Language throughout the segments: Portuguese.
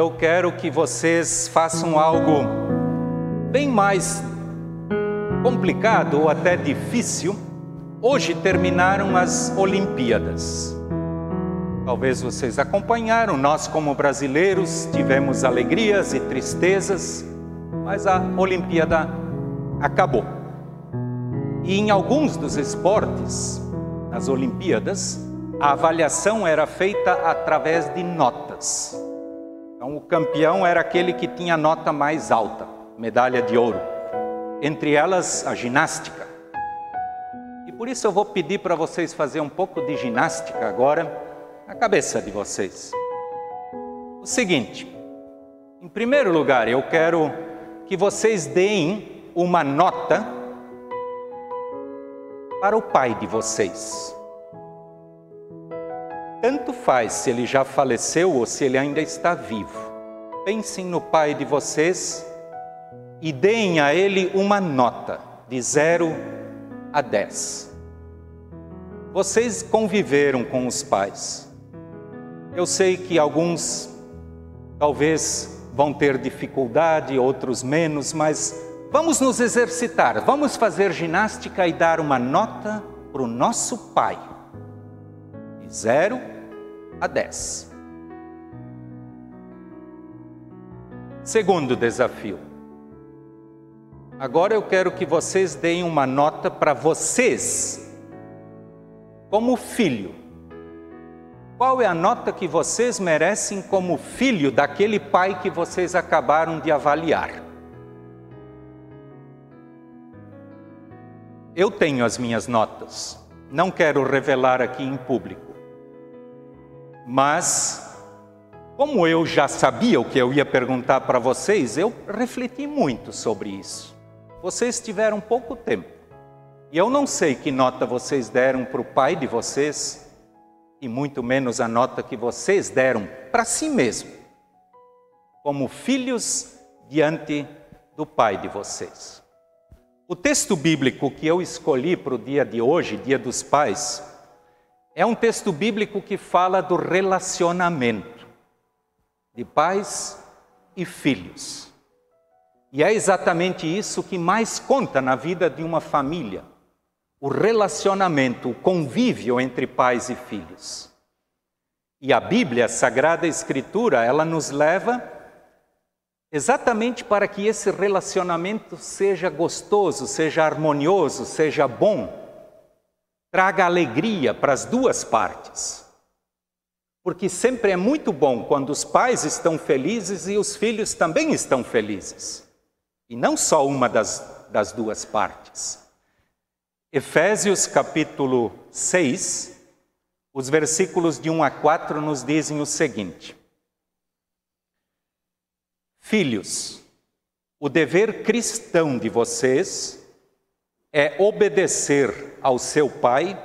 eu quero que vocês façam algo bem mais complicado ou até difícil. Hoje terminaram as Olimpíadas. Talvez vocês acompanharam, nós, como brasileiros, tivemos alegrias e tristezas, mas a Olimpíada acabou. E em alguns dos esportes, nas Olimpíadas, a avaliação era feita através de notas. Então, o campeão era aquele que tinha a nota mais alta, medalha de ouro. Entre elas, a ginástica. E por isso eu vou pedir para vocês fazer um pouco de ginástica agora a cabeça de vocês. O seguinte, em primeiro lugar, eu quero que vocês deem uma nota para o pai de vocês. Tanto faz se ele já faleceu ou se ele ainda está vivo. Pensem no pai de vocês e deem a ele uma nota de 0 a 10. Vocês conviveram com os pais. Eu sei que alguns talvez vão ter dificuldade, outros menos, mas vamos nos exercitar, vamos fazer ginástica e dar uma nota para o nosso pai. De zero a dez. Segundo desafio. Agora eu quero que vocês deem uma nota para vocês, como filho. Qual é a nota que vocês merecem como filho daquele pai que vocês acabaram de avaliar? Eu tenho as minhas notas, não quero revelar aqui em público. Mas, como eu já sabia o que eu ia perguntar para vocês, eu refleti muito sobre isso. Vocês tiveram pouco tempo. E eu não sei que nota vocês deram para o pai de vocês e muito menos a nota que vocês deram para si mesmo, como filhos diante do Pai de vocês. O texto bíblico que eu escolhi para o dia de hoje, Dia dos Pais, é um texto bíblico que fala do relacionamento de pais e filhos. E é exatamente isso que mais conta na vida de uma família o relacionamento, o convívio entre pais e filhos. E a Bíblia, a Sagrada Escritura, ela nos leva exatamente para que esse relacionamento seja gostoso, seja harmonioso, seja bom, traga alegria para as duas partes. Porque sempre é muito bom quando os pais estão felizes e os filhos também estão felizes. E não só uma das, das duas partes. Efésios capítulo 6, os versículos de 1 a 4 nos dizem o seguinte: Filhos, o dever cristão de vocês é obedecer ao seu pai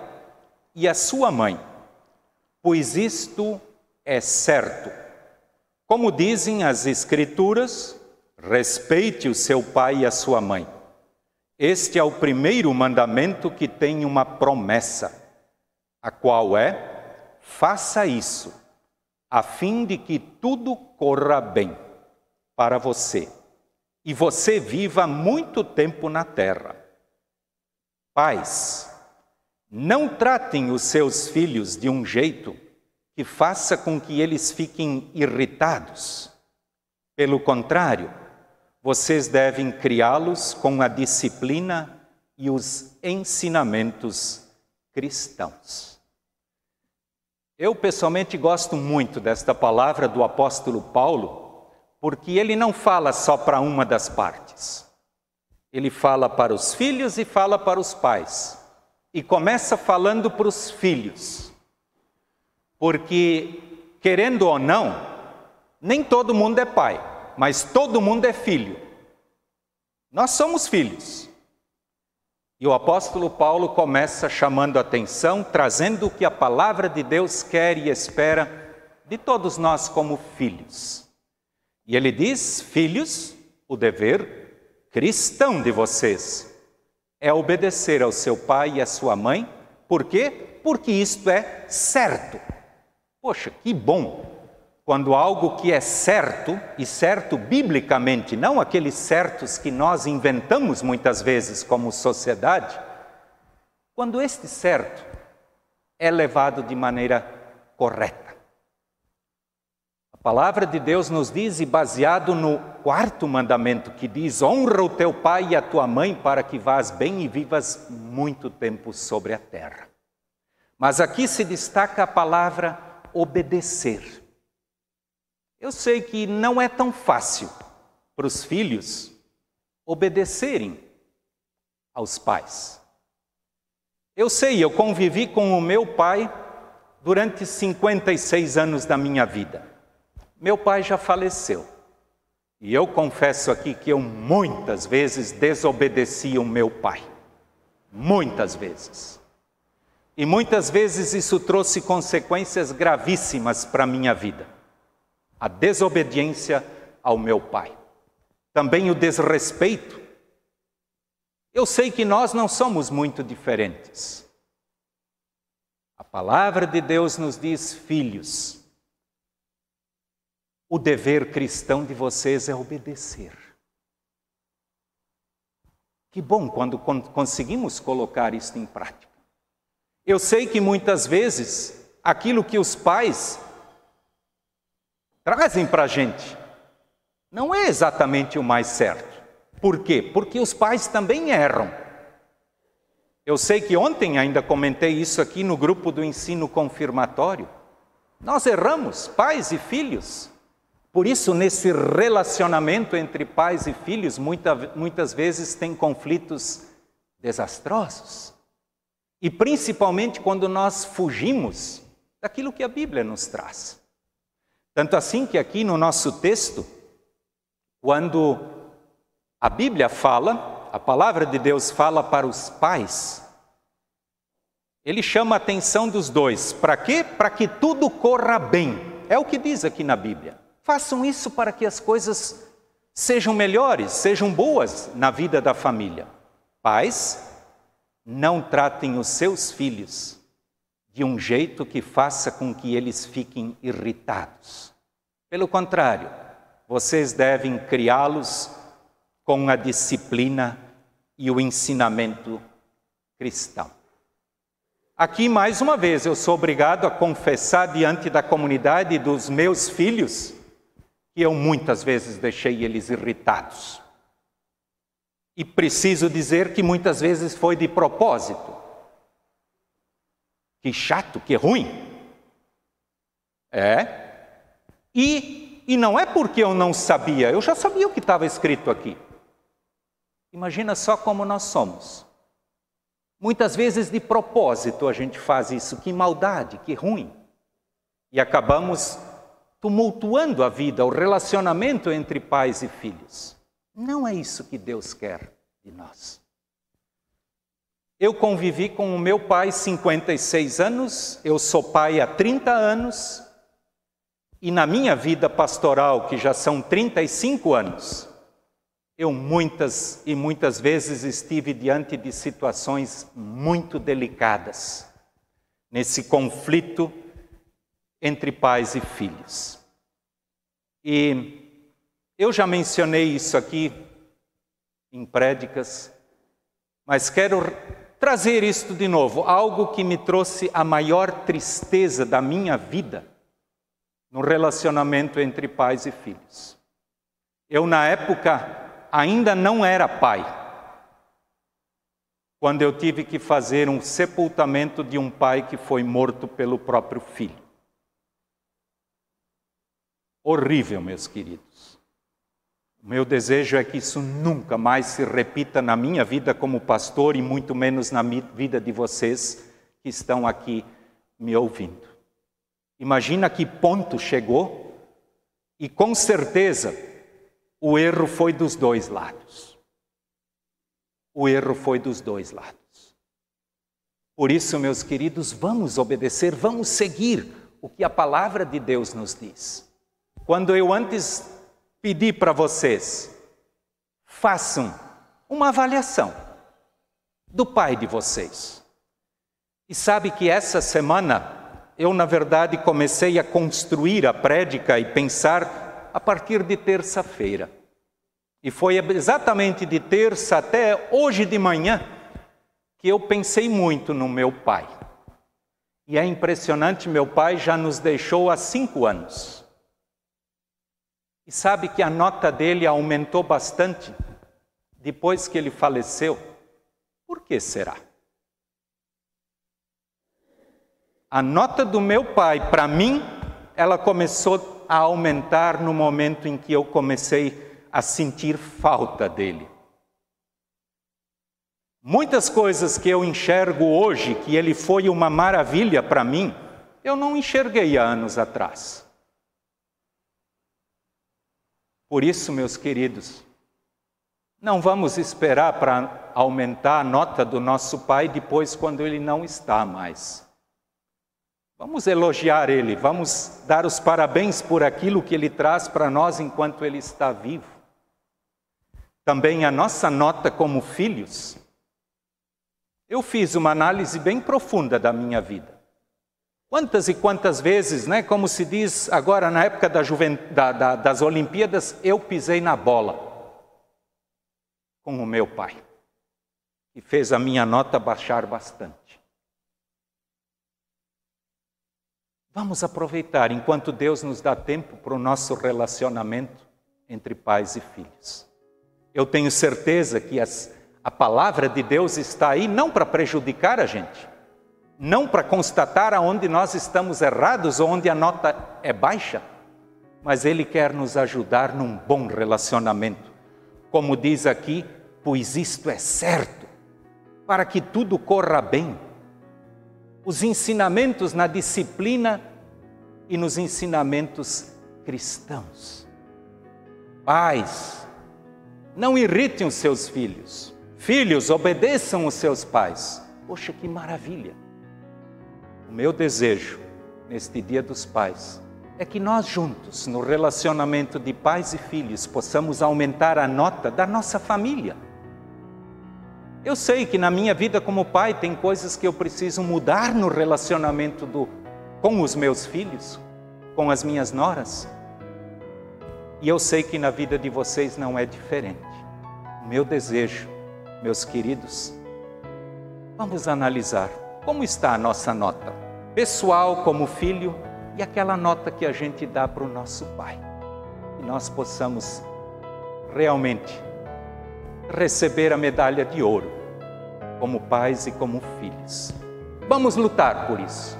e à sua mãe, pois isto é certo. Como dizem as Escrituras, respeite o seu pai e a sua mãe. Este é o primeiro mandamento que tem uma promessa, a qual é: faça isso, a fim de que tudo corra bem para você e você viva muito tempo na terra. Pais, não tratem os seus filhos de um jeito que faça com que eles fiquem irritados. Pelo contrário, vocês devem criá-los com a disciplina e os ensinamentos cristãos. Eu pessoalmente gosto muito desta palavra do apóstolo Paulo, porque ele não fala só para uma das partes. Ele fala para os filhos e fala para os pais. E começa falando para os filhos. Porque, querendo ou não, nem todo mundo é pai mas todo mundo é filho. Nós somos filhos. E o apóstolo Paulo começa chamando a atenção, trazendo o que a palavra de Deus quer e espera de todos nós como filhos. E ele diz: Filhos, o dever cristão de vocês é obedecer ao seu pai e à sua mãe. Por quê? Porque isto é certo. Poxa, que bom! quando algo que é certo, e certo biblicamente, não aqueles certos que nós inventamos muitas vezes como sociedade, quando este certo é levado de maneira correta. A palavra de Deus nos diz, e baseado no quarto mandamento, que diz: honra o teu pai e a tua mãe para que vás bem e vivas muito tempo sobre a terra. Mas aqui se destaca a palavra obedecer. Eu sei que não é tão fácil para os filhos obedecerem aos pais. Eu sei, eu convivi com o meu pai durante 56 anos da minha vida. Meu pai já faleceu. E eu confesso aqui que eu muitas vezes desobedeci o meu pai. Muitas vezes. E muitas vezes isso trouxe consequências gravíssimas para a minha vida a desobediência ao meu pai. Também o desrespeito. Eu sei que nós não somos muito diferentes. A palavra de Deus nos diz, filhos, o dever cristão de vocês é obedecer. Que bom quando conseguimos colocar isto em prática. Eu sei que muitas vezes aquilo que os pais trazem para a gente não é exatamente o mais certo. Por quê? Porque os pais também erram. Eu sei que ontem ainda comentei isso aqui no grupo do ensino confirmatório. Nós erramos, pais e filhos. Por isso, nesse relacionamento entre pais e filhos, muita, muitas vezes tem conflitos desastrosos. E principalmente quando nós fugimos daquilo que a Bíblia nos traz. Tanto assim que aqui no nosso texto, quando a Bíblia fala, a palavra de Deus fala para os pais, ele chama a atenção dos dois. Para quê? Para que tudo corra bem. É o que diz aqui na Bíblia. Façam isso para que as coisas sejam melhores, sejam boas na vida da família. Pais, não tratem os seus filhos de um jeito que faça com que eles fiquem irritados. Pelo contrário, vocês devem criá-los com a disciplina e o ensinamento cristão. Aqui, mais uma vez, eu sou obrigado a confessar diante da comunidade dos meus filhos que eu muitas vezes deixei eles irritados. E preciso dizer que muitas vezes foi de propósito. Que chato, que ruim. É. E, e não é porque eu não sabia, eu já sabia o que estava escrito aqui. Imagina só como nós somos. Muitas vezes de propósito a gente faz isso, que maldade, que ruim. E acabamos tumultuando a vida, o relacionamento entre pais e filhos. Não é isso que Deus quer de nós. Eu convivi com o meu pai 56 anos, eu sou pai há 30 anos, e na minha vida pastoral, que já são 35 anos, eu muitas e muitas vezes estive diante de situações muito delicadas, nesse conflito entre pais e filhos. E eu já mencionei isso aqui em prédicas, mas quero trazer isto de novo, algo que me trouxe a maior tristeza da minha vida no relacionamento entre pais e filhos. Eu, na época, ainda não era pai, quando eu tive que fazer um sepultamento de um pai que foi morto pelo próprio filho. Horrível, meus queridos. O meu desejo é que isso nunca mais se repita na minha vida como pastor e muito menos na vida de vocês que estão aqui me ouvindo. Imagina que ponto chegou e com certeza o erro foi dos dois lados. O erro foi dos dois lados. Por isso, meus queridos, vamos obedecer, vamos seguir o que a palavra de Deus nos diz. Quando eu antes pedir para vocês, façam uma avaliação do pai de vocês. E sabe que essa semana eu, na verdade, comecei a construir a prédica e pensar a partir de terça-feira. E foi exatamente de terça até hoje de manhã que eu pensei muito no meu pai. E é impressionante, meu pai já nos deixou há cinco anos. E sabe que a nota dele aumentou bastante depois que ele faleceu. Por que será? A nota do meu pai, para mim, ela começou a aumentar no momento em que eu comecei a sentir falta dele. Muitas coisas que eu enxergo hoje, que ele foi uma maravilha para mim, eu não enxerguei há anos atrás. Por isso, meus queridos, não vamos esperar para aumentar a nota do nosso pai depois, quando ele não está mais. Vamos elogiar ele, vamos dar os parabéns por aquilo que ele traz para nós enquanto ele está vivo. Também a nossa nota como filhos. Eu fiz uma análise bem profunda da minha vida. Quantas e quantas vezes, né, como se diz agora na época da da, da, das Olimpíadas, eu pisei na bola com o meu pai, e fez a minha nota baixar bastante. Vamos aproveitar enquanto Deus nos dá tempo para o nosso relacionamento entre pais e filhos. Eu tenho certeza que as, a palavra de Deus está aí não para prejudicar a gente, não para constatar aonde nós estamos errados ou onde a nota é baixa, mas Ele quer nos ajudar num bom relacionamento. Como diz aqui, pois isto é certo, para que tudo corra bem. Os ensinamentos na disciplina e nos ensinamentos cristãos. Pais, não irritem os seus filhos. Filhos, obedeçam os seus pais. Poxa, que maravilha! O meu desejo neste Dia dos Pais é que nós juntos, no relacionamento de pais e filhos, possamos aumentar a nota da nossa família. Eu sei que na minha vida como pai tem coisas que eu preciso mudar no relacionamento do, com os meus filhos, com as minhas noras. E eu sei que na vida de vocês não é diferente. O meu desejo, meus queridos, vamos analisar como está a nossa nota? Pessoal, como filho, e aquela nota que a gente dá para o nosso pai. Que nós possamos realmente receber a medalha de ouro, como pais e como filhos. Vamos lutar por isso.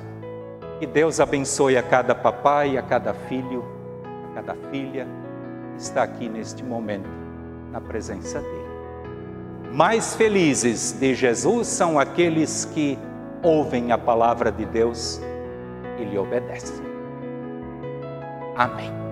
Que Deus abençoe a cada papai, a cada filho, a cada filha que está aqui neste momento, na presença dEle. Mais felizes de Jesus são aqueles que ouvem a palavra de Deus e lhe obedecem. Amém.